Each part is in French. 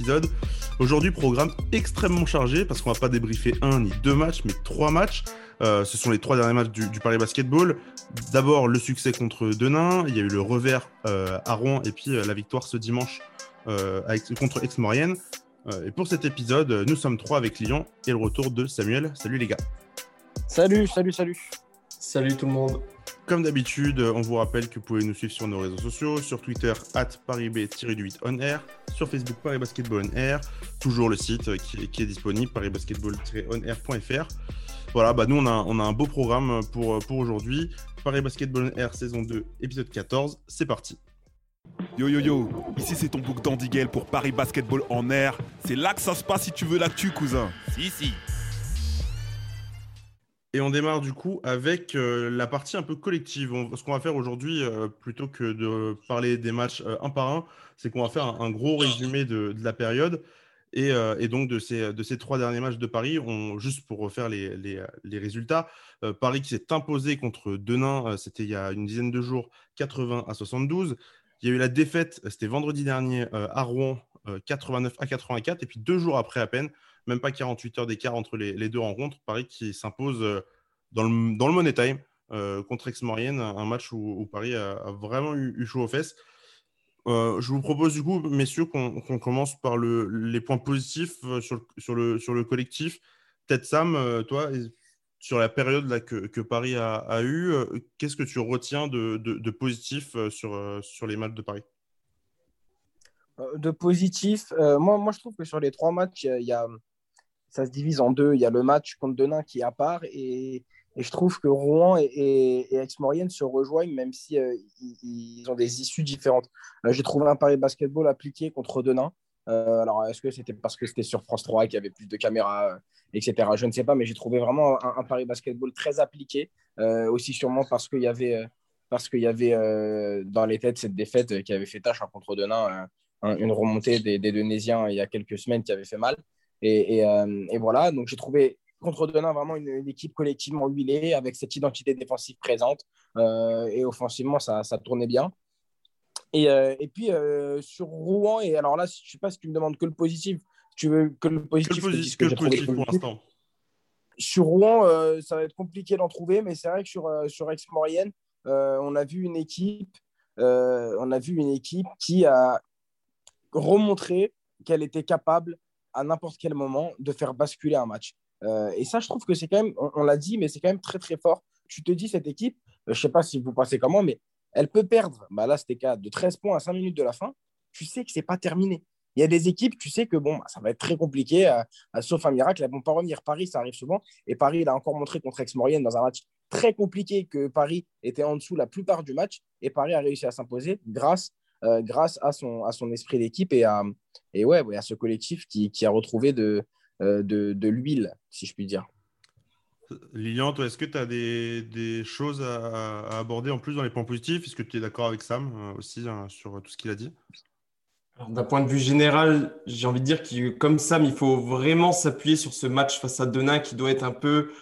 épisode. Aujourd'hui, programme extrêmement chargé parce qu'on va pas débriefer un ni deux matchs, mais trois matchs. Euh, ce sont les trois derniers matchs du, Paris Basketball. D'abord, le succès contre Denain, il y a eu le revers euh, à Rouen et puis euh, la victoire ce dimanche contre Aix-Maurienne. et pour cet épisode, nous sommes trois avec Lyon et le retour de Samuel. Salut les gars. Salut, salut, salut. Salut tout le monde. Comme d'habitude, on vous rappelle que vous pouvez nous suivre sur nos réseaux sociaux, sur Twitter, at ParisB-8 on air, sur Facebook Paris Basketball on air, toujours le site qui, est disponible, parisbasketball-on-air.fr. Voilà, bah nous on a, on a un beau programme pour, pour aujourd'hui. Paris Basketball on air saison 2, épisode 14, c'est parti. Yo yo yo, ici c'est ton book d'Andy pour Paris Basketball en air. C'est là que ça se passe si tu veux l'actu, cousin. Si, si. Et on démarre du coup avec euh, la partie un peu collective. ce qu'on va faire aujourd'hui, euh, plutôt que de parler des matchs euh, un par un, c'est qu'on va faire un, gros résumé de, la période. Et, donc de ces, de ces trois derniers matchs de Paris, on, juste pour refaire les, les, résultats, Paris qui s'est imposé contre Denain, c'était il y a une dizaine de jours, 80 à 72. Il y a eu la défaite, c'était vendredi dernier à Rouen, 89 à 84. Et puis deux jours après à peine, même pas 48 heures d'écart entre les, deux rencontres. Paris qui s'impose euh, dans le, Money Time euh, contre Aix-Maurienne, un match où, Paris a, vraiment eu, chaud aux fesses. Euh, je vous propose du coup, messieurs, qu'on commence par le, les points positifs sur, le, collectif. Peut-être Sam, toi, sur la période que, Paris a, a eu, qu'est-ce que tu retiens de, positif sur, les matchs de Paris? De positif, moi je trouve que sur les trois matchs, il y a, ça se divise en deux. Il y a le match contre Denain qui est à part et, je trouve que Rouen et, et, Aix-Maurienne se rejoignent même si euh, ils, ont des issues différentes. Euh, j'ai trouvé un pari basketball appliqué contre Denain. Euh, alors, est-ce que c'était parce que c'était sur France 3 qu'il y avait plus de caméras, etc. Je ne sais pas, mais j'ai trouvé vraiment un, pari basketball très appliqué. aussi sûrement parce qu'il y avait, parce qu'il y avait dans les têtes cette défaite qui avait fait tâche hein, contre Denain, une remontée des, des il y a quelques semaines qui avait fait mal. Euh, et, voilà, donc j'ai trouvé contre Denain vraiment une, équipe collectivement huilée avec cette identité défensive présente. Euh, et offensivement, ça, ça, tournait bien. Et, euh, et puis sur Rouen, et alors là, je ne sais pas si tu me demandes que le positif, tu veux que le positif, que le positif, pour l'instant. Sur Rouen, ça va être compliqué d'en trouver, mais c'est vrai que sur, sur Aix-Maurienne, on a vu une équipe, on a vu une équipe qui a remontré qu'elle était capable à n'importe quel moment de faire basculer un match. Euh, et ça, je trouve que c'est quand même, on, l'a dit, mais c'est quand même très très fort. Tu te dis, cette équipe, euh, je ne sais pas si vous pensez comment, mais elle peut perdre, bah là c'était cas de 13 points à 5 minutes de la fin, tu sais que ce n'est pas terminé. Il y a des équipes, tu sais que bon, bah, ça va être très compliqué, euh, sauf un miracle, elles ne vont pas revenir. Paris, ça arrive souvent. Et Paris, il a encore montré contre Aix-Maurienne dans un match très compliqué que Paris était en dessous la plupart du match. Et Paris a réussi à s'imposer grâce euh, grâce à son, à son esprit d'équipe et, à, et ouais, à ce collectif qui, qui a retrouvé de, euh, de, de l'huile, si je puis dire. Lilian, toi, est-ce que tu as des, des choses à, aborder en plus dans les points positifs? Est-ce que tu es d'accord avec Sam euh, aussi hein, sur tout ce qu'il a dit? D'un point de vue général, j'ai envie de dire que comme Sam, il faut vraiment s'appuyer sur ce match face à Denain qui doit être un peu.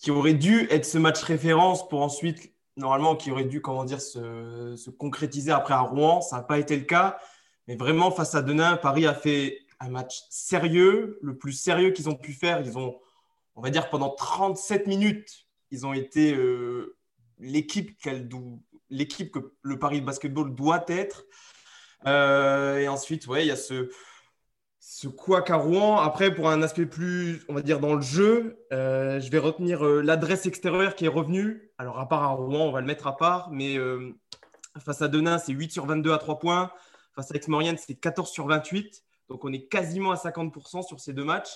qui aurait dû être ce match référence pour ensuite normalement qui aurait dû comment dire, se, concrétiser après à Rouen. Ça n'a pas été le cas. Mais vraiment, face à Denain, Paris a fait un match sérieux, le plus sérieux qu'ils ont pu faire. Ils ont, on va dire, pendant 37 minutes, ils ont été euh, l'équipe l'équipe que le Paris Basketball doit être. Euh, et ensuite, ouais, il y a ce, ce quoi qu'à Rouen. Après, pour un aspect plus, on va dire, dans le jeu, euh, je vais retenir euh, l'adresse extérieure qui est revenue. Alors, à part à Rouen, on va le mettre à part, mais euh, face à Denain, c'est 8 sur 22 à 3 points. Face à Aix-Maurienne, c'est 14 sur 28. Donc, on est quasiment à 50% sur ces deux matchs.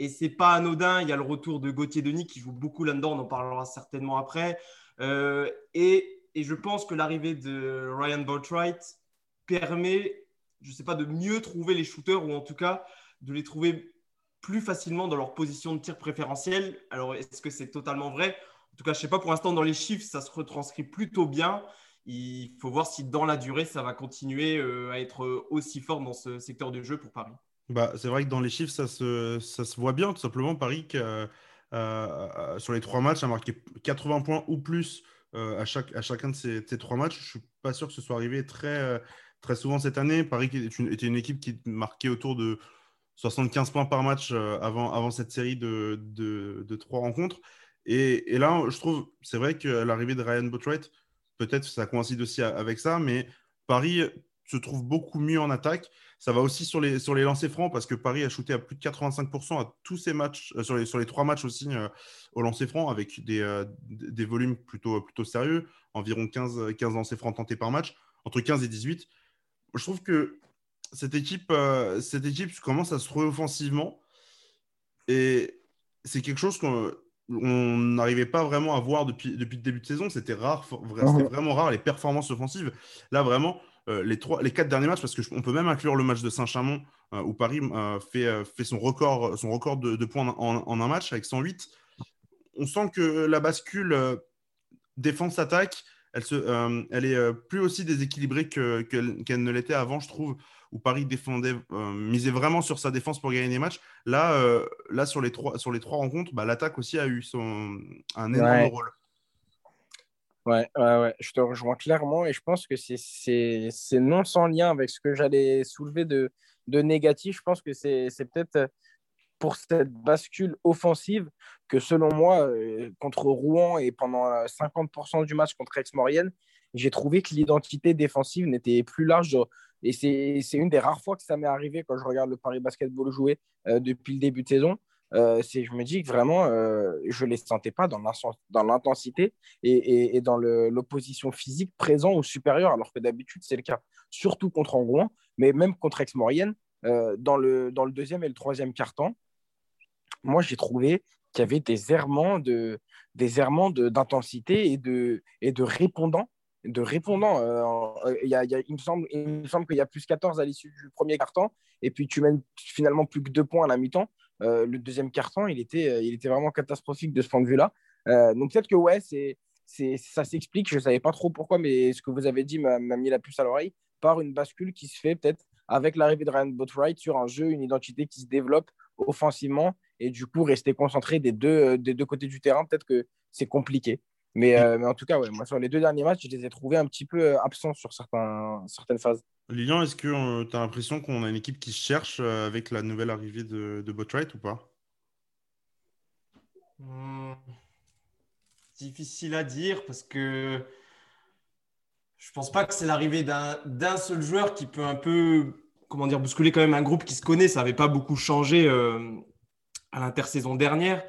Et c'est pas anodin. Il y a le retour de Gauthier Denis qui joue beaucoup là-dedans. On en parlera certainement après. et, je pense que l'arrivée de Ryan Boatwright permet je sais pas, de mieux trouver les shooters ou en tout cas de les trouver plus facilement dans leur position de tir préférentielle. Alors, est-ce que c'est totalement vrai? En tout cas, je ne sais pas, pour l'instant, dans les chiffres, ça se retranscrit plutôt bien. Il faut voir si dans la durée, ça va continuer euh, à être aussi fort dans ce secteur de jeu pour Paris. Bah, c'est vrai que dans les chiffres, ça se, ça se voit bien, tout simplement. Paris, euh, euh, sur les trois matchs, a marqué 80 points ou plus à, chaque, à chacun de ces, ces, trois matchs. Je ne suis pas sûr que ce soit arrivé très, très souvent cette année. Paris était une, équipe qui marquait autour de 75 points par match avant, avant cette série de, de, trois rencontres. Et, là, je trouve, c'est vrai que l'arrivée de Ryan Botwright, peut-être ça coïncide aussi avec ça, mais Paris se trouve beaucoup mieux en attaque. Ça va aussi sur les, sur les lancers francs parce que Paris a shooté à plus de 85% à tous ses matchs, euh, sur, les, sur les trois matchs aussi euh, au lancer franc avec des, euh, des volumes plutôt, plutôt sérieux, environ 15, 15 lancers francs tentés par match, entre 15 et 18. Je trouve que cette équipe, cette équipe commence à se trouver offensivement et c'est quelque chose qu'on n'arrivait pas vraiment à voir depuis, depuis le début de saison. C'était rare, c'était vraiment rare les performances offensives. Là, vraiment, euh, les, trois, les quatre derniers matchs, parce qu'on peut même inclure le match de Saint-Chamond, euh, où Paris euh, fait, fait son record, son record de, points en, un match avec 108. On sent que la bascule défense-attaque, elle, se, elle est plus aussi déséquilibrée qu'elle que, ne l'était avant, je trouve, où Paris défendait, misait vraiment sur sa défense pour gagner des matchs. Là, là sur, les trois, sur les trois rencontres, bah, l'attaque aussi a eu son, un énorme rôle. Ouais, ouais, ouais, je te rejoins clairement et je pense que c'est non sans lien avec ce que j'allais soulever de, de négatif. Je pense que c'est peut-être euh, pour cette bascule offensive que selon moi, euh, contre Rouen et pendant 50% euh, du match contre Aix-Maurienne, j'ai trouvé que l'identité défensive n'était plus large. Et c'est une des rares fois que ça m'est arrivé quand je regarde le Paris Basketball jouer depuis le début de saison. Euh, je me dis que vraiment, euh, je ne les sentais pas dans l'intensité et, dans l'opposition physique présent ou supérieure, alors que d'habitude, c'est le cas, surtout contre Angoin, mais même contre Aix-Maurienne, euh, dans, le, dans le deuxième et le troisième quart-temps, moi, j'ai trouvé qu'il y avait des errements de des errements d'intensité et de, et de répondants de répondants. a, il, me semble, il me semble qu'il y a plus 14 à l'issue du premier quart-temps, et puis tu mènes finalement plus que deux points à la mi-temps. Euh, le deuxième carton, il était, euh, il était vraiment catastrophique de ce point de vue-là. Euh, donc peut-être que ouais, c'est, ça s'explique. Je savais pas trop pourquoi, mais ce que vous avez dit m'a, mis la puce à l'oreille par une bascule qui se fait peut-être avec l'arrivée de Ryan Botwright sur un jeu, une identité qui se développe offensivement et du coup rester concentré des deux, des deux côtés du terrain, peut-être que c'est compliqué. Mais, mais, en tout cas, ouais, moi, sur les deux derniers matchs, je les ai trouvés un petit peu absents sur certains, certaines phases. Lilian, est-ce que euh, tu as l'impression qu'on a une équipe qui se cherche euh, avec la nouvelle arrivée de, de Botwright ou pas? Hmm. Difficile à dire parce que je pense pas que c'est l'arrivée d'un seul joueur qui peut un peu comment dire bousculer quand même un groupe qui se connaît. Ça n'avait pas beaucoup changé euh, à l'intersaison dernière.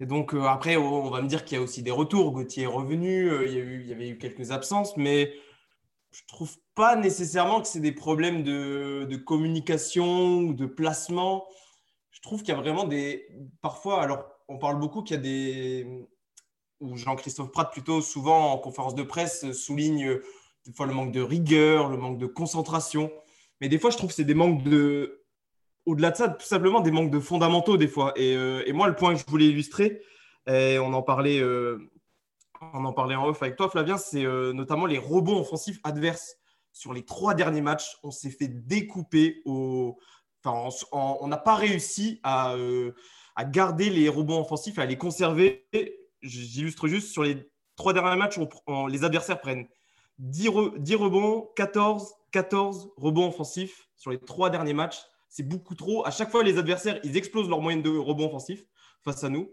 Et donc après, on va me dire qu'il y a aussi des retours. Gauthier est revenu, il, y eu, il y avait eu quelques absences, mais je trouve pas nécessairement que c'est des problèmes de, communication ou de placement. Je trouve qu'il y a vraiment des. Parfois, alors, on parle beaucoup qu'il y a des. Ou Jean-Christophe Pratt, plutôt souvent en conférence de presse, souligne des fois le manque de rigueur, le manque de concentration. Mais des fois, je trouve que c'est des manques de. Au-delà de ça, tout simplement des manques de fondamentaux, des fois. Et, euh, moi, le point que je voulais illustrer, on en parlait euh, on en parlait en off avec toi, Flavien, c'est euh, notamment les rebonds offensifs adverses. Sur les trois derniers matchs, on s'est fait découper. On n'a pas réussi à, garder les rebonds offensifs, à les conserver. J'illustre juste, sur les trois derniers matchs, les adversaires prennent 10, rebonds, 14, 14 rebonds offensifs sur les trois derniers matchs. C'est beaucoup trop. À chaque fois, les adversaires, ils explosent leur moyenne de rebonds offensifs face à nous.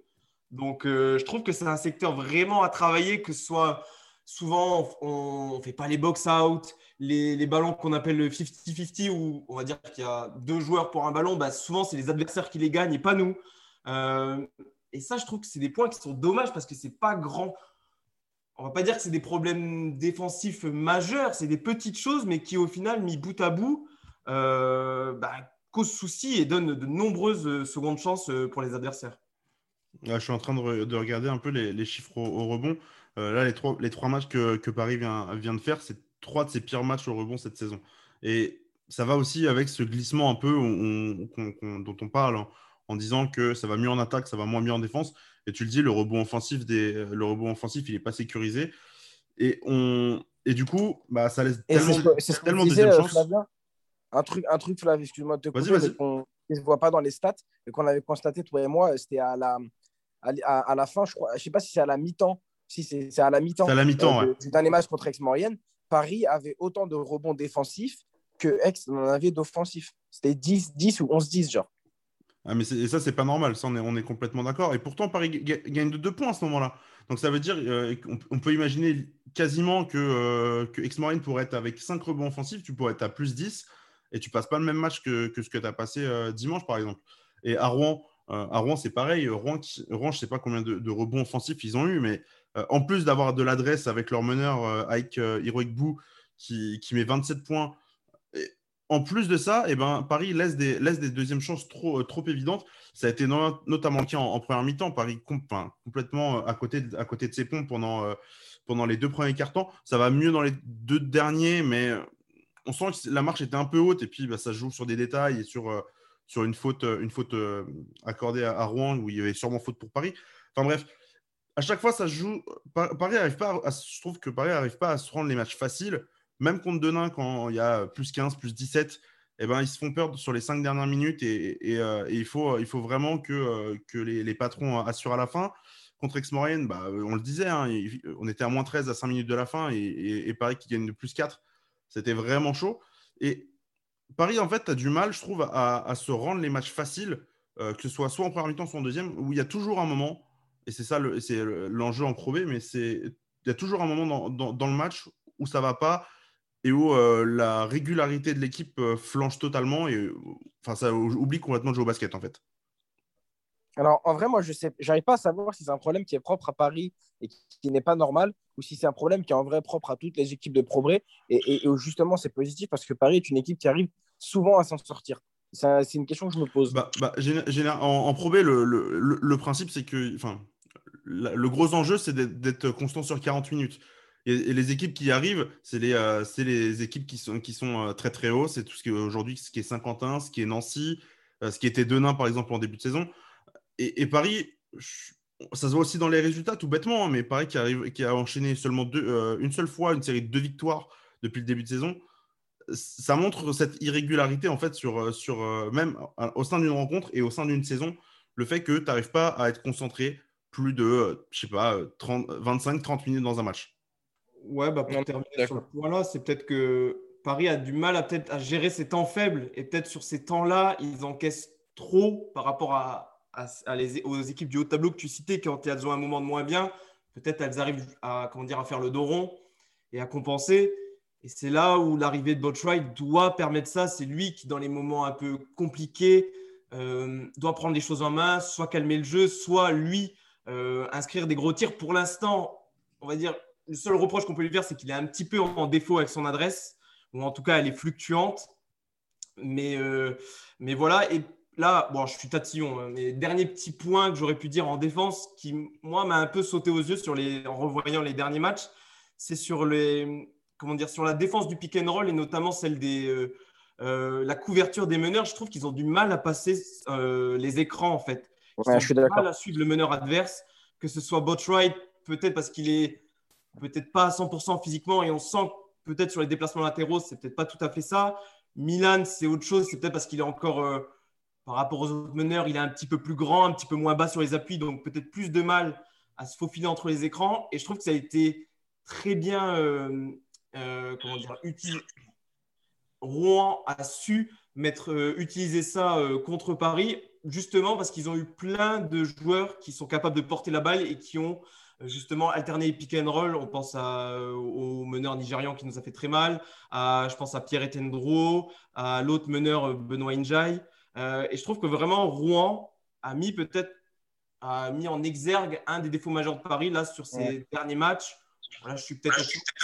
Donc, euh, je trouve que c'est un secteur vraiment à travailler, que ce soit souvent, on ne fait pas les box-out, les, ballons qu'on appelle le 50-50, où on va dire qu'il y a deux joueurs pour un ballon, bah, souvent, c'est les adversaires qui les gagnent et pas nous. Euh, et ça, je trouve que c'est des points qui sont dommages parce que c'est pas grand. On va pas dire que c'est des problèmes défensifs majeurs, c'est des petites choses, mais qui, au final, mis bout à bout, euh, bah, causent souci et donnent de nombreuses secondes chances pour les adversaires je suis en train de, regarder un peu les, chiffres au, rebond. Euh, là, les trois, les trois matchs que, Paris vient, vient, de faire, c'est trois de ses pires matchs au rebond cette saison. Et ça va aussi avec ce glissement un peu dont on parle en, disant que ça va mieux en attaque, ça va moins bien en défense. Et tu le dis, le rebond offensif, des, le rebond offensif il n'est pas sécurisé. Et, on, et du coup, bah, ça laisse tellement, tellement de euh, un truc, un truc Flavien, excuse-moi de te couper, qu'on ne voit pas dans les stats, et qu'on avait constaté, toi et moi, c'était à la, à, la fin, je crois, je sais pas si c'est à la mi-temps, si c'est à la mi-temps, la mi-temps euh, du dernier match contre Aix-Maurienne, Paris avait autant de rebonds défensifs que Aix en avait d'offensif. C'était 10, 10 ou 11-10, genre. Ah, mais et ça, c'est pas normal. Ça, on est, on est complètement d'accord. Et pourtant, Paris gagne de 2 points à ce moment-là. Donc, ça veut dire euh, qu'on peut imaginer quasiment que, euh, que Ex-Marine pourrait être avec 5 rebonds offensifs. Tu pourrais être à plus 10 et tu passes pas le même match que, que ce que tu as passé euh, dimanche, par exemple. Et à Rouen, euh, à Rouen c'est pareil. Rouen, Rouen, je sais pas combien de, rebonds offensifs ils ont eu, mais en plus d'avoir de l'adresse avec leur meneur, avec Heroic Boo, qui, qui met 27 points en plus de ça, eh ben, Paris laisse des, laisse des deuxièmes chances trop, euh, trop évidentes. Ça a été notamment le cas en, première mi-temps. Paris complètement euh, à côté, de, à côté de ses ponts pendant, euh, pendant les deux premiers cartons. Ça va mieux dans les deux derniers, mais on sent que la marche était un peu haute. Et puis, bah, ça joue sur des détails et sur, sur une faute, une faute accordée à, Rouen où il y avait sûrement faute pour Paris. Enfin bref, à chaque fois, ça joue. Paris arrive pas je trouve que Paris n'arrive pas à se rendre les matchs faciles même contre Denain, quand il y a plus 15, plus 17, eh ben, ils se font peur sur les cinq dernières minutes et, euh, il, faut, il faut vraiment que, euh, que les, patrons assurent à la fin. Contre Aix-Maurienne, bah, on le disait, hein, on était à moins 13 à 5 minutes de la fin et, Paris qui gagne de plus 4. C'était vraiment chaud. Et Paris, en fait, a du mal, je trouve, à, se rendre les matchs faciles, euh, que ce soit soit en première mi-temps, soit en deuxième, où il y a toujours un moment, et c'est ça c'est l'enjeu en Pro mais il y a toujours un moment dans, dans, le match où ça va pas et où euh, la régularité de l'équipe euh, flanche totalement et enfin ça oublie complètement de jouer au basket en fait. Alors en vrai moi je sais j'arrive pas à savoir si c'est un problème qui est propre à Paris et qui, n'est pas normal ou si c'est un problème qui est en vrai propre à toutes les équipes de Progrès et, et, où justement c'est positif parce que Paris est une équipe qui arrive souvent à s'en sortir. C'est une question que je me pose. Bah, bah, en, en le, principe c'est que enfin le gros enjeu c'est d'être constant sur 40 minutes. Et, les équipes qui arrivent, c'est les, euh, les équipes qui sont, qui sont euh, très très hauts. C'est tout ce qui aujourd'hui, ce qui est Saint-Quentin, ce qui est Nancy, euh, ce qui était Denain par exemple en début de saison. Et, Paris, ça se voit aussi dans les résultats, tout bêtement, hein, mais Paris qui, arrive, qui a enchaîné seulement deux, une seule fois une série de deux victoires depuis le début de saison. Ça montre cette irrégularité en fait sur, sur même au sein d'une rencontre et au sein d'une saison, le fait que tu n'arrives pas à être concentré plus de, je sais pas, 25-30 minutes dans un match. Ouais, bah pour terminer sur le point-là, c'est peut-être que Paris a du mal à, peut-être à gérer ses temps faibles et peut-être sur ces temps-là, ils encaissent trop par rapport à, aux équipes du haut tableau que tu citais quand elles ont un moment de moins bien. Peut-être elles arrivent à, comment dire, à faire le dos rond et à compenser. Et c'est là où l'arrivée de Botwright doit permettre ça. C'est lui qui, dans les moments un peu compliqués, euh, doit prendre les choses en main, soit calmer le jeu, soit lui euh, inscrire des gros tirs. Pour l'instant, on va dire, le seul reproche qu'on peut lui faire, c'est qu'il est un petit peu en défaut avec son adresse, ou en tout cas, elle est fluctuante. Mais, euh, mais voilà, et là, bon, je suis tatillon, hein, mais dernier petit point que j'aurais pu dire en défense qui, moi, m'a un peu sauté aux yeux sur les, en revoyant les derniers matchs, c'est sur, les, comment dire, sur la défense du pick and roll et notamment celle des. Euh, euh, la couverture des meneurs, je trouve qu'ils ont du mal à passer les écrans en fait. Ils ont je suis du mal à suivre le meneur adverse, que ce soit Botwright, peut-être parce qu'il est peut-être pas à 100% physiquement et on sent peut-être sur les déplacements latéraux, c'est peut-être pas tout à fait ça. Milan, c'est autre chose, c'est peut-être parce qu'il est encore, euh, par rapport aux autres meneurs, il est un petit peu plus grand, un petit peu moins bas sur les appuis, donc peut-être plus de mal à se faufiler entre les écrans. Et je trouve que ça a été très bien, euh, euh, comment dire, utilisé. Rouen a su mettre, utiliser ça contre Paris, justement parce qu'ils ont eu plein de joueurs qui sont capables de porter la balle et qui ont justement alterner pick and roll. On pense euh, au meneur nigérian qui nous a fait très mal, à, je pense à Pierre Etendro, à l'autre meneur euh, Benoît Injai. Euh, et je trouve que vraiment Rouen a mis peut-être a mis en exergue un des défauts majeurs de Paris là sur ces derniers matchs. Voilà, je suis peut-être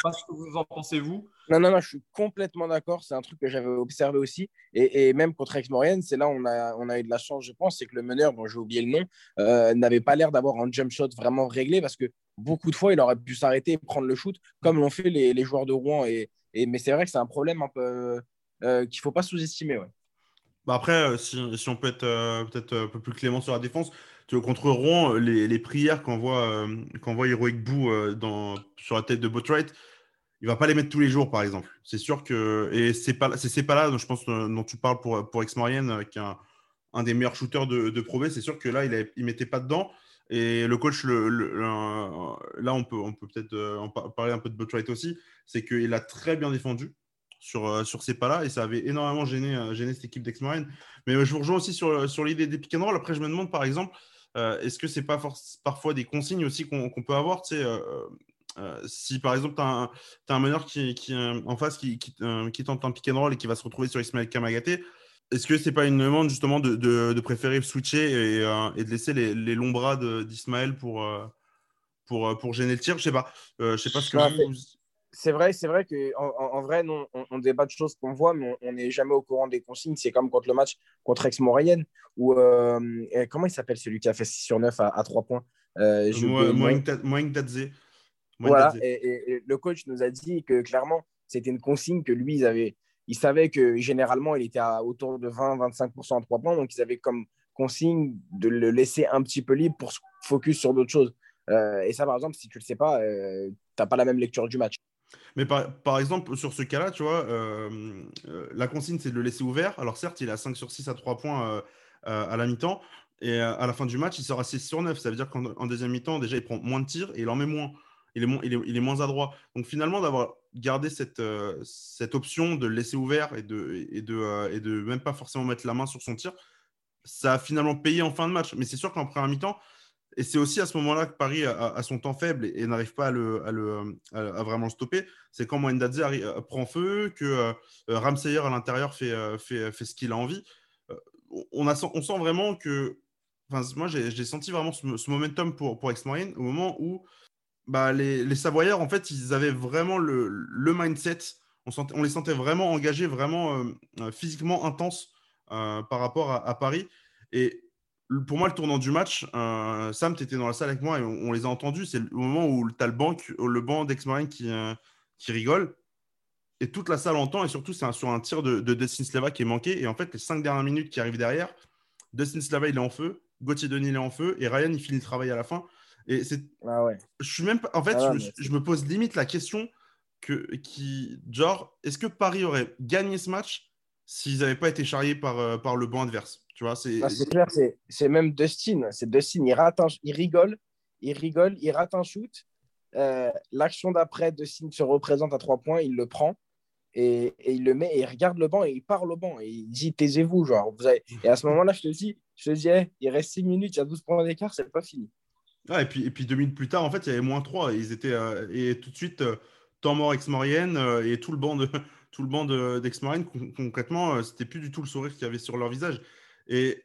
pas ce que vous en pensez vous. Non, non, non, je suis complètement d'accord. C'est un truc que j'avais observé aussi. Et, même contre Aix-Maurienne, c'est là où on a, on a eu de la chance, je pense. C'est que le meneur, dont j'ai oublié le nom, euh, n'avait pas l'air d'avoir un jump shot vraiment réglé parce que beaucoup de fois, il aurait pu s'arrêter et prendre le shoot comme l'ont fait les, les, joueurs de Rouen. Et, et mais c'est vrai que c'est un problème un peu euh, qu'il ne faut pas sous-estimer. Ouais. Bah après, euh, si, si, on peut être peut-être un peu plus clément sur la défense, contre Rouen, les, les prières qu'envoie qu Heroic Boo dans, sur la tête de Botwright, il va pas les mettre tous les jours, par exemple. C'est sûr que. Et c'est pas, c'est, pas là, je pense, euh, dont tu parles pour, pour Ex-Marienne, qui est un, un, des meilleurs shooters de, de Pro B. C'est sûr que là, il ne mettait pas dedans. Et le coach, le, là, on peut, on peut peut-être euh, en parler un peu de Botwright aussi. C'est qu'il a très bien défendu sur, sur ces pas-là et ça avait énormément gêné, gêné cette équipe d'Ex-Marine. Mais je vous rejoins aussi sur, sur l'idée des pick and roll. Après, je me demande par exemple, est-ce que c'est pas parfois des consignes aussi qu'on peut avoir sais, si par exemple tu as, un meneur qui, qui en face qui, qui, qui, tente un pick and roll et qui va se retrouver sur Ismaël Kamagaté, est-ce que c'est pas une demande justement de, de, préférer switcher et, et, de laisser les, les longs bras d'Ismaël pour, pour, pour gêner le tir? Je sais pas. je sais pas ce que vous, c'est vrai, c'est vrai qu'en en, vrai, non, on, débat de choses qu'on voit, mais on n'est jamais au courant des consignes. C'est comme contre le match contre Aix-Maurienne, où euh, comment il s'appelle celui qui a fait 6 sur 9 à, 3 points euh, Tadze. Voilà, et, le coach nous a dit que clairement, c'était une consigne que lui, ils avaient, il savait que généralement, il était à autour de 20-25% à 3 points, donc ils avaient comme consigne de le laisser un petit peu libre pour se focus sur d'autres choses. Euh, et ça, par exemple, si tu ne le sais pas, euh, tu n'as pas la même lecture du match. Mais par, par, exemple, sur ce cas-là, tu vois, euh, euh, la consigne, c'est de le laisser ouvert. Alors certes, il a 5 sur 6 à 3 points euh, à la mi-temps. Et à la fin du match, il sera 6 sur 9. Ça veut dire qu'en deuxième mi-temps, déjà, il prend moins de tirs et il en met moins. Il est, il est, il est moins adroit. Donc finalement, d'avoir gardé cette, cette option de le laisser ouvert et de, et, de, et de même pas forcément mettre la main sur son tir, ça a finalement payé en fin de match. Mais c'est sûr qu'en première mi-temps, et c'est aussi à ce moment-là que Paris a, son temps faible et, n'arrive pas à, le, à, vraiment le stopper. C'est quand Moendadze euh, prend feu, que euh, Ramsayer à l'intérieur fait, euh, fait, fait, ce qu'il a envie. On, a, on sent vraiment que. Moi, j'ai senti vraiment ce, momentum pour, pour Ex-Marine au moment où bah, les, les, Savoyards, en fait, ils avaient vraiment le, le mindset. On, sentait, on, les sentait vraiment engagés, vraiment physiquement intenses par rapport à, à Paris. Et pour moi, le tournant du match, euh, Sam, tu étais dans la salle avec moi et on, les a entendus. C'est le moment où tu as le banc, le banc d'ex-marine qui, euh, qui rigole. Et toute la salle entend. Et surtout, c'est sur un tir de, de Destin Slava qui est manqué. Et en fait, les cinq dernières minutes qui arrivent derrière, Destin Slava, il est en feu. Gauthier Denis, il est en feu. Et Ryan, il finit le travail à la fin. Et c'est. Ah ouais. Je suis même pas. En fait, ah je, me pose limite la question que, qui, genre, est-ce que Paris aurait gagné ce match s'ils n'avaient pas été charriés par, euh, par le banc adverse? C'est... Ah, c'est clair, c'est, même Dustin. C'est Dustin, il, rate il rigole, il rigole, il rate un shoot. Euh, l'action d'après, Dustin se représente à trois points, il le prend et, il le met et il regarde le banc et il parle au banc et il dit taisez-vous. Genre, vous avez... Et à ce moment-là, je te dis, je te dis il reste six minutes, il y a 12 points d'écart, c'est pas fini. et, puis, et puis deux minutes plus tard, en fait, il y avait moins 3. Et, ils étaient, euh, et tout de suite, euh, temps mort ex-Maurienne et tout le banc de. Tout le banc d'ex-Marine, concrètement, c'était plus du tout le sourire qu'il y avait sur leur visage. Et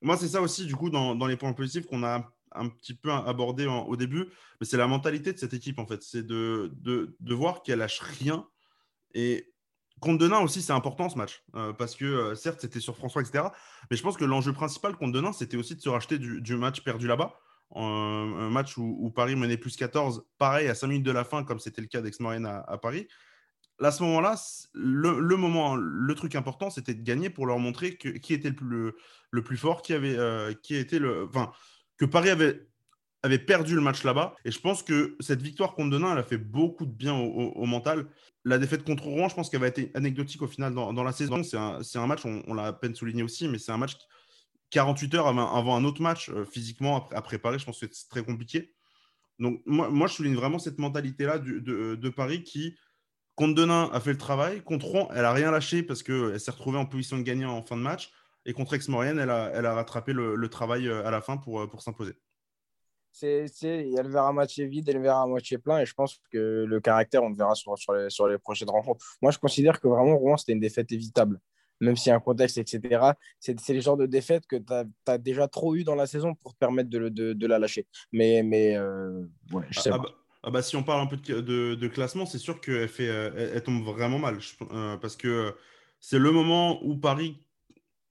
moi, c'est ça aussi, du coup, dans, les points positifs qu'on a un petit peu abordé au début, mais c'est la mentalité de cette équipe, en fait. C'est de, de, voir qu'elle lâche rien. Et contre Denain aussi, c'est important ce match, euh, parce que euh, certes, c'était sur François, etc. Mais je pense que l'enjeu principal contre Denain, c'était aussi de se racheter du, match perdu là-bas. un match où, Paris menait plus 14, pareil, à 5 minutes de la fin, comme c'était le cas d'Aix-Marine à, Paris à ce moment-là, le, moment, le truc important, c'était de gagner pour leur montrer qui était le plus, fort, qui avait, euh, qui était le, enfin, que Paris avait, perdu le match là-bas. Et je pense que cette victoire contre Denain, elle a fait beaucoup de bien au, mental. La défaite contre Rouen, je pense qu'elle va être anecdotique au final dans, la saison. C'est un, match, on, l'a à peine souligné aussi, mais c'est un match 48 heures avant, un autre match euh, physiquement à, préparer. Je pense que c'est très compliqué. Donc moi, je souligne vraiment cette mentalité-là de Paris qui Contre Denain a fait le travail. Contre Rouen, elle a rien lâché parce qu'elle s'est retrouvée en position de gagnant en fin de match. Et contre Aix-Maurienne, elle a, elle a rattrapé le, travail euh, à la fin pour, euh, pour s'imposer. C'est, il y a le verre à moitié vide et le verre à moitié plein. Et je pense que le caractère, on le verra sur, sur, les, sur les prochaines rencontres. Moi, je considère que vraiment, Rouen, c'était une défaite évitable. Même s'il y a un contexte, etc. C'est, le genre de défaite que tu as, déjà trop eu dans la saison pour te permettre de, de, de la lâcher. Mais, mais euh, ouais, je sais ah, pas. Bah, ah bah, si on parle un peu de, classement, c'est sûr qu'elle fait, euh, elle, tombe vraiment mal. Euh, parce que c'est le moment où Paris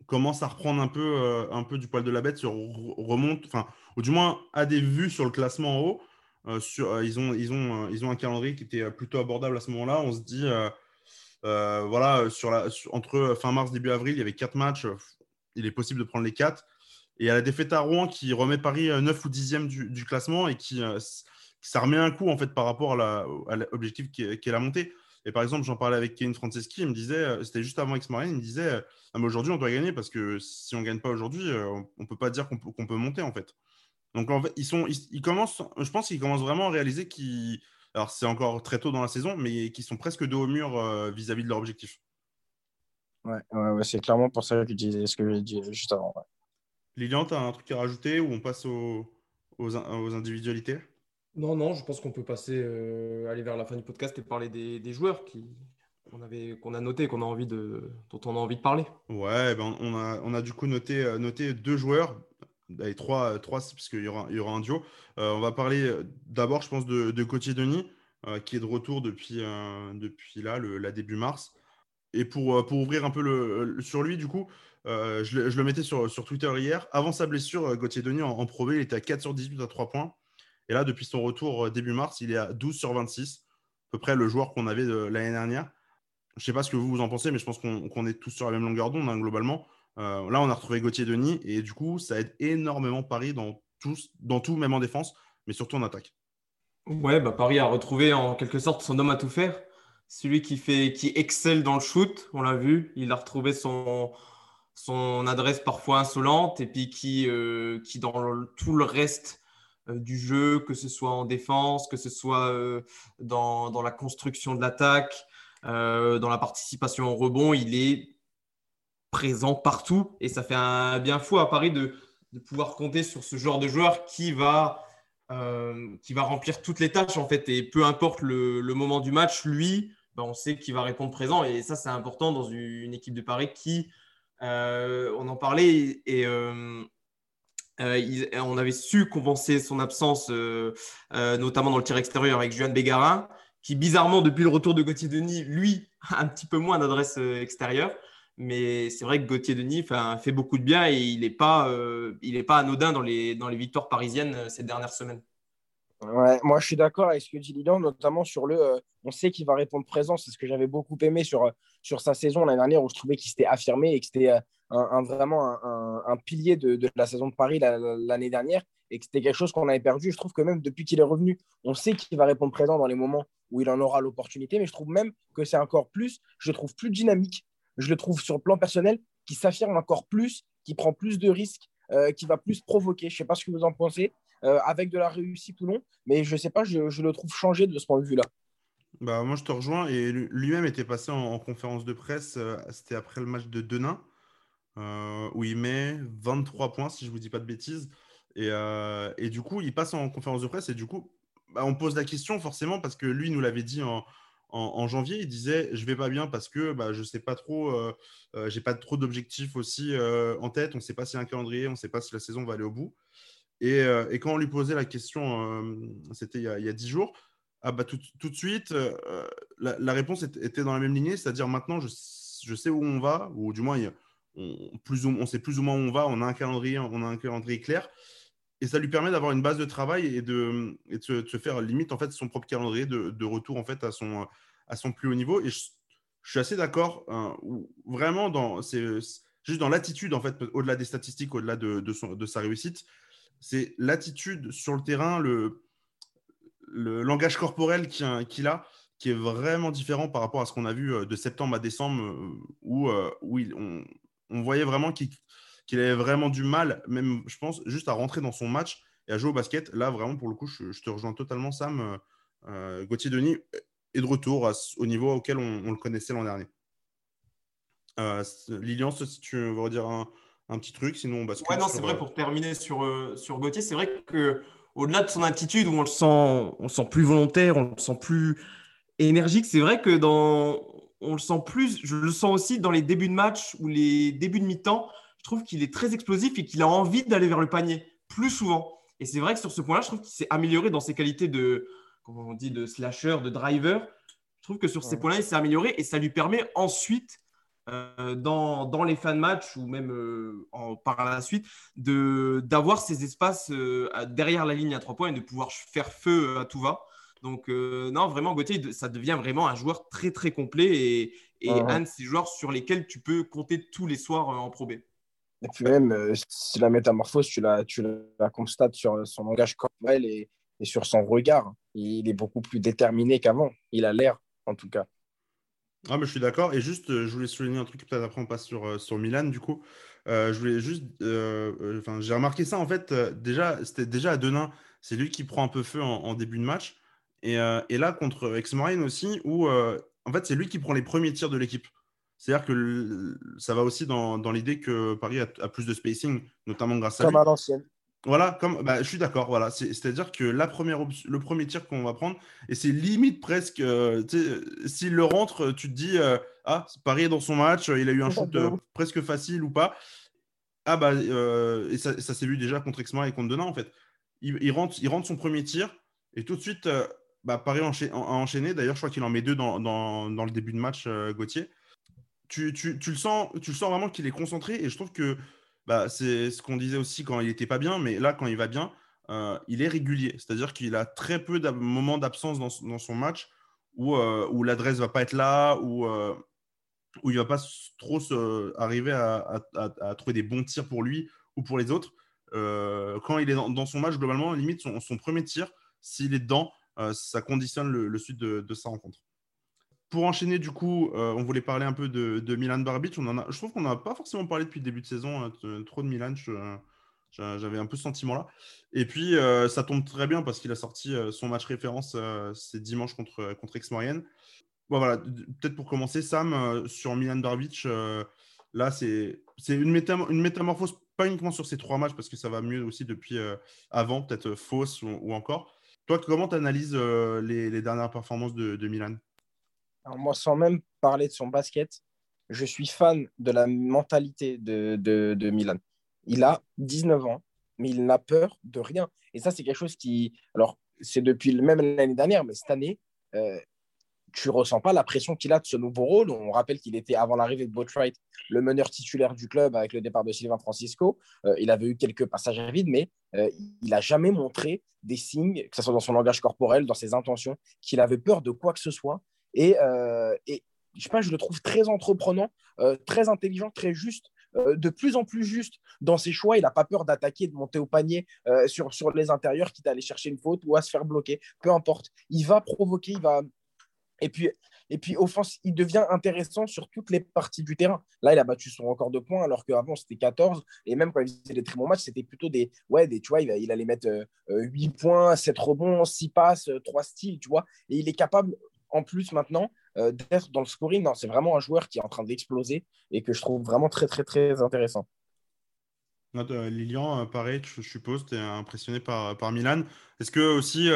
commence à reprendre un peu, euh, un peu du poil de la bête, sur, remonte, enfin, ou du moins a des vues sur le classement en haut. sur, ils, ont, ils, ont, ils ont un calendrier qui était plutôt abordable à ce moment-là. On se dit, voilà, sur la, entre fin mars, début avril, il y avait quatre matchs. Il est possible de prendre les quatre. Et à la défaite à Rouen qui remet Paris 9 ou 10e du, du classement et qui ça remet un coup en fait par rapport à l'objectif qui, est la montée. Et par exemple, j'en parlais avec Kevin Franceschi, il me disait, euh, c'était juste avant Ex-Marine, il me disait, euh, ah, aujourd'hui on doit gagner parce que si on ne gagne pas aujourd'hui, euh, on ne peut pas dire qu'on peut monter en fait. Donc en fait, ils, sont, ils, commencent, je pense qu'ils commencent vraiment à réaliser qu'ils alors c'est encore très tôt dans la saison, mais qui sont presque dos au mur euh, vis-à-vis de leur objectif. Ouais, ouais, c'est clairement pour ça que je disais ce que j'ai dit juste avant. Lilian, tu as un truc à rajouter ou on passe aux, aux, individualités? Non, non, je pense qu'on peut passer, euh, aller vers la fin du podcast et parler des, joueurs qu'on a noté qu'on a envie de dont on a envie de parler ouais ben on a du coup noté noté deux joueurs Allez, trois, euh, trois parce qu'il y aura, un duo. Euh, on va parler euh, d'abord, je pense, de, de Cotier Denis, qui est de retour depuis, depuis là, le, début mars. Et pour, ouvrir un peu sur lui, du coup, je, le, mettais sur, Twitter hier. Avant sa blessure, Gauthier Denis en, en Pro il était à 4 sur 18 à 3 points. Et là, depuis son retour début mars, il est à 12 sur 26, à peu près le joueur qu'on avait l'année dernière. Je ne sais pas ce que vous, vous en pensez, mais je pense qu'on est tous sur la même longueur d'onde, hein, globalement. Euh, là, on a retrouvé Gauthier Denis et du coup, ça aide énormément Paris dans tout, dans tout, même en défense, mais surtout en attaque. Ouais, bah Paris a retrouvé en quelque sorte son homme à tout faire. Celui qui, fait, qui excelle dans le shoot, on l'a vu. Il a retrouvé son, son adresse parfois insolente et puis qui, euh, qui dans tout le reste euh, du jeu, que ce soit en défense, que ce soit dans, dans, la construction de l'attaque, dans la participation au rebond, il est présent partout. Et ça fait un bien fou à Paris de, pouvoir compter sur ce genre de joueur qui va, euh, qui va remplir toutes les tâches en fait. Et peu importe le, moment du match, lui, ben, on sait qu'il va répondre présent. Et ça, c'est important dans une, équipe de Paris qui, euh, on en parlait, et euh, on avait su compenser son absence, notamment dans le tir extérieur avec Juan Bégarin, qui bizarrement, depuis le retour de Gauthier Denis, lui, a un petit peu moins d'adresse extérieure. Mais c'est vrai que Gauthier Denis fait beaucoup de bien et il n'est pas, euh, pas anodin dans les, dans les victoires parisiennes euh, ces dernières semaines. Ouais, moi, je suis d'accord avec ce que dit Lilian, notamment sur le. Euh, on sait qu'il va répondre présent. C'est ce que j'avais beaucoup aimé sur, sur sa saison l'année dernière où je trouvais qu'il s'était affirmé et que c'était un, vraiment un, un, pilier de, la saison de Paris l'année dernière et que c'était quelque chose qu'on avait perdu. Je trouve que même depuis qu'il est revenu, on sait qu'il va répondre présent dans les moments où il en aura l'opportunité. Mais je trouve même que c'est encore plus, je trouve plus dynamique je le trouve sur le plan personnel qui s'affirme encore plus, qui prend plus de risques, euh, qui va plus provoquer. Je ne sais pas ce que vous en pensez, euh, avec de la réussite ou non, mais je ne sais pas, je, le trouve changé de ce point de vue-là. Bah, moi, je te rejoins. Et lui-même était passé en, conférence de presse, euh, c'était après le match de Denain, où il met 23 points, si je ne vous dis pas de bêtises. Et, et, du coup, il passe en conférence de presse et du coup, bah, on pose la question forcément parce que lui nous l'avait dit en, en, janvier, il disait je vais pas bien parce que bah, je sais pas trop, euh, euh, j'ai pas trop d'objectifs aussi euh, en tête. On sait pas si y a un calendrier, on sait pas si la saison va aller au bout. Et, quand on lui posait la question, c'était il, y a dix jours, ah bah tout, de suite, la, réponse était dans la même lignée, c'est-à-dire maintenant je, sais où on va, ou du moins on, plus on sait plus ou moins où on va, on a un calendrier, on a un calendrier clair et ça lui permet d'avoir une base de travail et de, et de, se, faire limite en fait son propre calendrier de, de, retour en fait à son, à son plus haut niveau. Et je, suis assez d'accord, hein, vraiment dans c'est juste dans l'attitude en fait, au-delà des statistiques, au-delà de, de, son, de sa réussite, c'est l'attitude sur le terrain, le, le langage corporel qu'il a, qui est vraiment différent par rapport à ce qu'on a vu euh, de septembre à décembre, euh, où, euh, où on, on voyait vraiment qu'il avait vraiment du mal, même, je pense, juste à rentrer dans son match et à jouer au basket. Là, vraiment, pour le coup, je, te rejoins totalement, Sam. Euh, euh, Gauthier Denis est de retour au niveau auquel on, le connaissait l'an dernier. Euh, Lilian, si tu veux redire un, un, petit truc, sinon on bascule. Ouais, non, c'est vrai, pour terminer sur, sur Gauthier, c'est vrai que au-delà de son attitude où on le sent, on le sent plus volontaire, on le sent plus énergique, c'est vrai que dans, on le sent plus, je le sens aussi dans les débuts de match ou les débuts de mi-temps trouve qu'il est très explosif et qu'il a envie d'aller vers le panier plus souvent. Et c'est vrai que sur ce point-là, je trouve qu'il s'est amélioré dans ses qualités de, comment on dit, de slasher, de driver. Je trouve que sur ces points-là, il s'est amélioré et ça lui permet ensuite, euh, dans, dans, les fan match ou même euh, en, par la suite, d'avoir ces espaces euh, derrière la ligne à trois points et de pouvoir faire feu à tout va. Donc, non, vraiment, Gauthier, ça devient vraiment un joueur très, très complet et, et un de ces joueurs sur lesquels tu peux compter tous les soirs en Pro B. Et puis même, euh, si la métamorphose, tu la, tu la constates sur son langage corporel et, et, sur son regard. Il est beaucoup plus déterminé qu'avant. Il a l'air, en tout cas. Ah, mais je suis d'accord. Et juste, euh, je voulais souligner un truc, peut-être après on passe sur, euh, sur Milan, du coup. je voulais juste. j'ai remarqué ça, en fait, déjà, c'était déjà à Denain. C'est lui qui prend un peu feu en, début de match. Et, euh, et là, contre Ex-Marine aussi, où en fait, c'est lui qui prend les premiers tirs de l'équipe. C'est-à-dire que ça va aussi dans, dans l'idée que Paris a, plus de spacing, notamment grâce à Comme à l'ancienne. Voilà, comme, bah, je suis d'accord. Voilà, c'est-à-dire que la première le premier tir qu'on va prendre, et c'est limite presque, s'il le rentre, tu te dis, ah, Paris est dans son match, il a eu un shoot presque facile ou pas. Ah bah, et ça, ça s'est vu déjà contre Exma et contre Denain en fait. Il, il, rentre, il rentre son premier tir, et tout de suite, bah, Paris a enchaîné. D'ailleurs, je crois qu'il en met deux dans, dans, dans, le début de match, Gauthier. Tu, tu, tu, le sens, tu le sens vraiment qu'il est concentré, et je trouve que bah, c'est ce qu'on disait aussi quand il n'était pas bien, mais là, quand il va bien, euh, il est régulier. C'est-à-dire qu'il a très peu de moments d'absence dans, dans, son match où, euh, où l'adresse ne va pas être là, où, euh, où il ne va pas trop arriver à, à, trouver des bons tirs pour lui ou pour les autres. quand il est dans, son match, globalement, limite son, son premier tir, s'il est dedans, ça conditionne le, le de, sa rencontre. Pour enchaîner, du coup, euh, on voulait parler un peu de, Milan Barbic. Je trouve qu'on n'a pas forcément parlé depuis le début de saison, hein, trop de Milan. J'avais un peu ce sentiment-là. Et puis, euh, ça tombe très bien parce qu'il a sorti euh, son match référence, c'est dimanche contre, contre Aix-Maurienne. Voilà, peut-être pour commencer, Sam, sur Milan Barbic, là, c'est une, une, métamorphose, pas uniquement sur ces trois matchs, parce que ça va mieux aussi depuis avant, peut-être fausse ou, encore. Toi, comment tu analyses les, dernières performances de, Milan? Moi, sans même parler de son basket, je suis fan de la mentalité de, de, Milan. Il a 19 ans, mais il n'a peur de rien. Et ça, c'est quelque chose qui. Alors, c'est depuis même l'année dernière, mais cette année, euh, tu ressens pas la pression qu'il a de ce nouveau rôle. On rappelle qu'il était, avant l'arrivée de Boatwright, le meneur titulaire du club avec le départ de Sylvain Francisco. Euh, il avait eu quelques passages à vide, mais euh, il n'a jamais montré des signes, que ce soit dans son langage corporel, dans ses intentions, qu'il avait peur de quoi que ce soit. Et, euh, je sais pas, je le trouve très entreprenant, très intelligent, très juste, de plus en plus juste dans ses choix. Il n'a pas peur d'attaquer, de monter au panier sur, sur les intérieurs, quitte à aller chercher une faute ou à se faire bloquer. Peu importe. Il va provoquer, il va. Et puis, et puis offense, il devient intéressant sur toutes les parties du terrain. Là, il a battu son record de points, alors qu'avant, c'était 14. Et même quand il faisait des très bons matchs, c'était plutôt des. Ouais, des, tu vois, il, allait mettre 8 points, 7 rebonds, 6 passes, 3 styles, tu vois. Et il est capable, en plus maintenant euh, d'être dans le scoring. Non, c'est vraiment un joueur qui est en train d'exploser et que je trouve vraiment très, très, très intéressant. Euh, Lilian, euh, pareil, je, suppose, tu es impressionné par, par Milan. Est-ce que aussi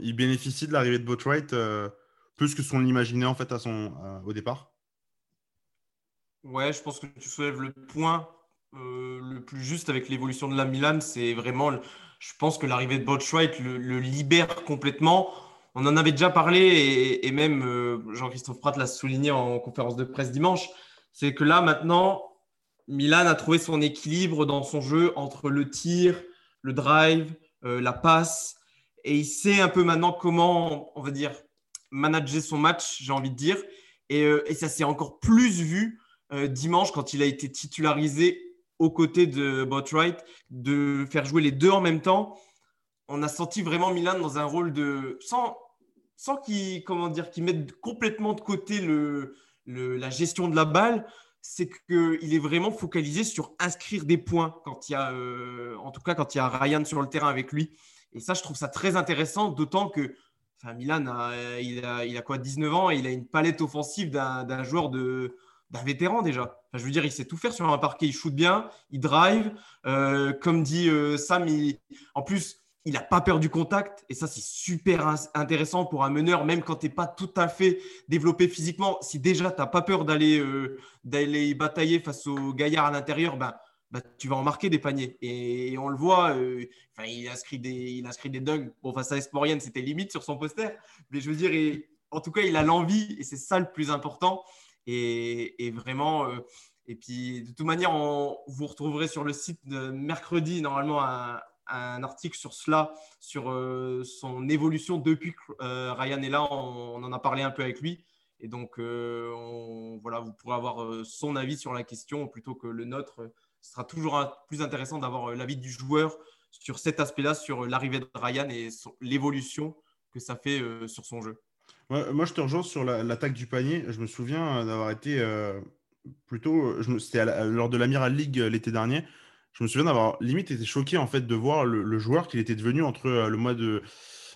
il bénéficie de l'arrivée de Botwright plus que ce qu'on en fait à son, au départ? Ouais, je pense que tu soulèves le point le plus juste avec l'évolution de la Milan. C'est vraiment, je pense que l'arrivée de Botwright le, le libère complètement. On en avait déjà parlé et, même euh, Jean-Christophe Pratt l'a souligné en conférence de presse dimanche, c'est que là maintenant, Milan a trouvé son équilibre dans son jeu entre le tir, le drive, euh, la passe, et il sait un peu maintenant comment, on va dire, manager son match, j'ai envie de dire, et, euh, ça s'est encore plus vu dimanche quand il a été titularisé aux côtés de Botwright, de faire jouer les deux en même temps on a senti vraiment Milan dans un rôle de sans sans qu'il qu'il mette complètement de côté le, la gestion de la balle, c'est qu'il est vraiment focalisé sur inscrire des points quand il y a euh, en tout cas quand il y a Ryan sur le terrain avec lui. Et ça, je trouve ça très intéressant, d'autant que enfin, Milan a, il, a, quoi 19 ans il a une palette offensive d'un joueur d'un vétéran déjà. je veux dire, il sait tout faire sur un parquet. Il shoot bien, il drive. Euh, comme dit euh, Sam, en plus, il n'a pas peur du contact. Et ça, c'est super intéressant pour un meneur, même quand tu n'es pas tout à fait développé physiquement. Si déjà, tu n'as pas peur d'aller euh, batailler face aux gaillards à l'intérieur, ben, ben, tu vas en marquer des paniers. Et, on le voit, euh, il, inscrit des, il inscrit des dunks. Bon, face à Esporian, c'était limite sur son poster. Mais je veux dire, en tout cas, il a l'envie et c'est ça le plus important. Et, vraiment. Euh, et puis, de toute manière, on, vous retrouverez sur le site de mercredi, normalement, un, un article sur cela, sur euh, son évolution depuis que Ryan est là. On, en a parlé un peu avec lui. Et donc, voilà, vous pourrez avoir son avis sur la question plutôt que le nôtre. Ce sera toujours plus intéressant d'avoir l'avis du joueur sur cet aspect-là, sur l'arrivée de Ryan et l'évolution que ça fait sur son jeu. moi, je te rejoins sur l'attaque du panier. Je me souviens d'avoir été plutôt. C'était lors de l'Amiral League l'été dernier je me souviens d'avoir limite été choqué en fait de voir le, joueur qu'il était devenu entre euh, le mois de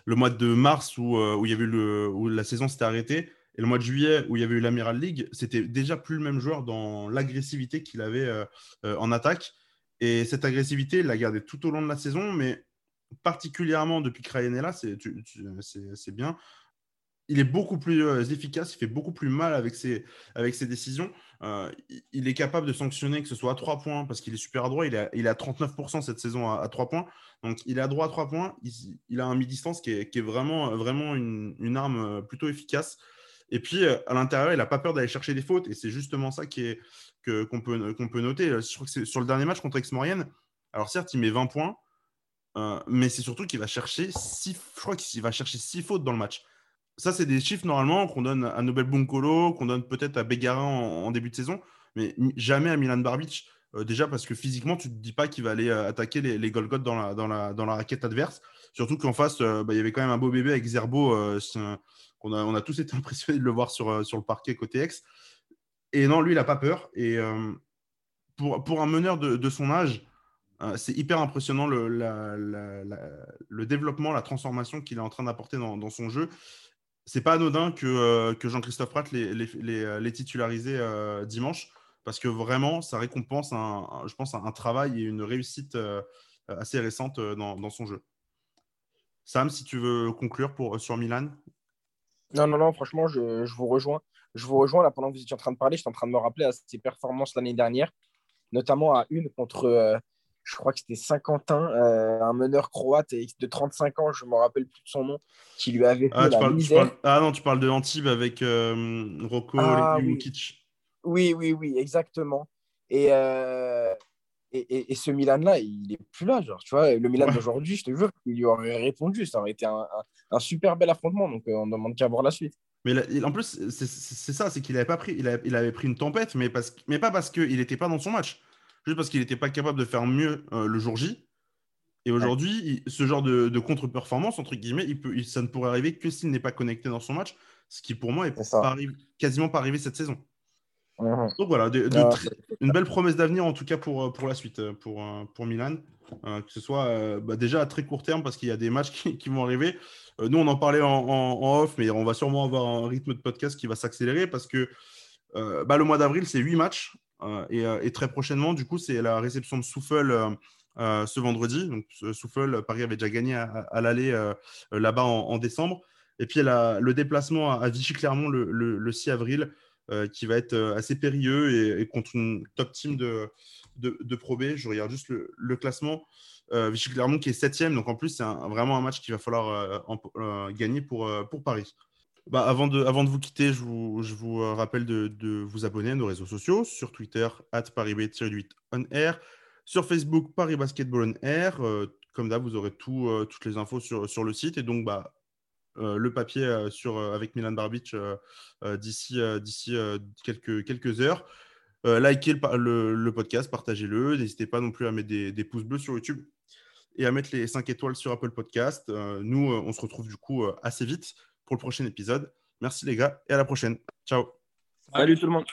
le mois de mars où, où, il y avait le, où la saison s'était arrêtée et le mois de juillet où il y avait eu l'Amiral League, c'était déjà plus le même joueur dans l'agressivité qu'il avait en attaque. Et cette agressivité, il l'a gardé tout au long de la saison, mais particulièrement depuis que est là, c'est bien. Il est beaucoup plus euh, efficace, il fait beaucoup plus mal avec ses, décisions. Euh, il est capable de sanctionner que ce soit à 3 points parce qu'il est super adroit. Il est à, il 39% cette saison à, 3 points. Donc il est à droit à 3 points. Il, a un mi-distance qui est, est, vraiment, vraiment une, arme euh, plutôt efficace. Et puis à l'intérieur, il n'a pas peur d'aller chercher des fautes. Et c'est justement ça qu'on peut, peut noter. Je crois que c'est sur le dernier match contre Aix-Maurienne. Alors certes, il met 20 points, euh, mais c'est surtout qu'il va chercher 6 je crois qu'il va chercher fautes dans le match. Ça, c'est des chiffres normalement qu'on donne à Nobel Bunkolo, qu'on donne peut-être à Bégarin en, début de saison, mais jamais à Milan Barbic. Euh, déjà parce que physiquement, tu ne te dis pas qu'il va aller euh, attaquer les, les dans la, dans, la, dans la raquette adverse. Surtout qu'en face, bah, il y avait quand même un beau bébé avec Zerbo. On, a, tous été impressionnés de le voir sur, sur le parquet côté ex. Et non, lui, il n'a pas peur. Et pour, pour un meneur de, son âge, euh, c'est hyper impressionnant le, développement, la transformation qu'il est en train d'apporter dans, son jeu. C'est pas anodin que, euh, Jean-Christophe Pratt les, titularisé euh, dimanche, parce que vraiment, ça récompense, un, je pense, un, travail et une réussite assez récente dans, son jeu. Sam, si tu veux conclure sur Milan Non, non, non, franchement, je, je, vous rejoins. Je vous rejoins là pendant que vous étiez en train de parler. Je suis en train de me rappeler à ses performances l'année dernière, notamment à une contre je crois que c'était Saint-Quentin, euh, un meneur croate de 35 ans, je ne me rappelle plus de son nom, qui lui avait fait ah, la misère. ah non, tu parles de Antibes avec euh, Rocco ah, oui. oui. oui, oui, exactement. Euh, et, et, ce Milan-là, il n'est plus là. Genre, tu vois, le Milan d'aujourd'hui, je te jure, il lui aurait répondu. Ça aurait été un, un, super bel affrontement. Donc, on ne demande qu'à voir la suite. Mais en plus, c'est ça, c'est qu'il avait pas pris, il, il, avait pris une tempête, mais, parce, mais pas parce qu'il n'était pas dans son match juste parce qu'il n'était pas capable de faire mieux euh, le jour J. Et aujourd'hui, ce genre de, contre-performance, entre guillemets, il peut, ça ne pourrait arriver que s'il n'est pas connecté dans son match, ce qui pour moi est, quasiment pas arrivé cette saison. Mhm. Donc voilà, une belle promesse d'avenir en tout cas pour, euh, pour la suite, euh, pour, pour Milan. que ce soit bah, déjà à très court terme parce qu'il y a des matchs qui, vont arriver. nous, on en parlait en, off, mais on va sûrement avoir un rythme de podcast qui va s'accélérer parce que bah, le mois d'avril, c'est huit matchs. Euh, euh, et, très prochainement, du coup, c'est la réception de Souffle euh, ce vendredi. Donc, Souffle, Paris avait déjà gagné à, l'aller là-bas en, décembre. Et puis, le déplacement à, Vichy-Clermont le, 6 avril, qui va être assez périlleux et, contre une top team de, de, Pro B. Je regarde juste le, classement. Vichy-Clermont qui est septième. Donc, en plus, c'est vraiment un match qu'il va falloir gagner pour, pour Paris. Bah, avant, de, avant de vous quitter, je vous, je vous euh, rappelle de, de, vous abonner à nos réseaux sociaux sur Twitter, at parisb-8 on air, sur Facebook, Paris Basketball on air. Euh, comme d'hab, vous aurez tout, euh, toutes les infos sur, sur le site et donc bah, le papier sur, avec Milan Barbic d'ici d'ici quelques, quelques heures. likez le, podcast, partagez-le. N'hésitez pas non plus à mettre des, des, pouces bleus sur YouTube et à mettre les 5 étoiles sur Apple Podcast. nous, on se retrouve du coup assez vite pour le prochain épisode. Merci les gars et à la prochaine. Ciao. Salut tout le monde.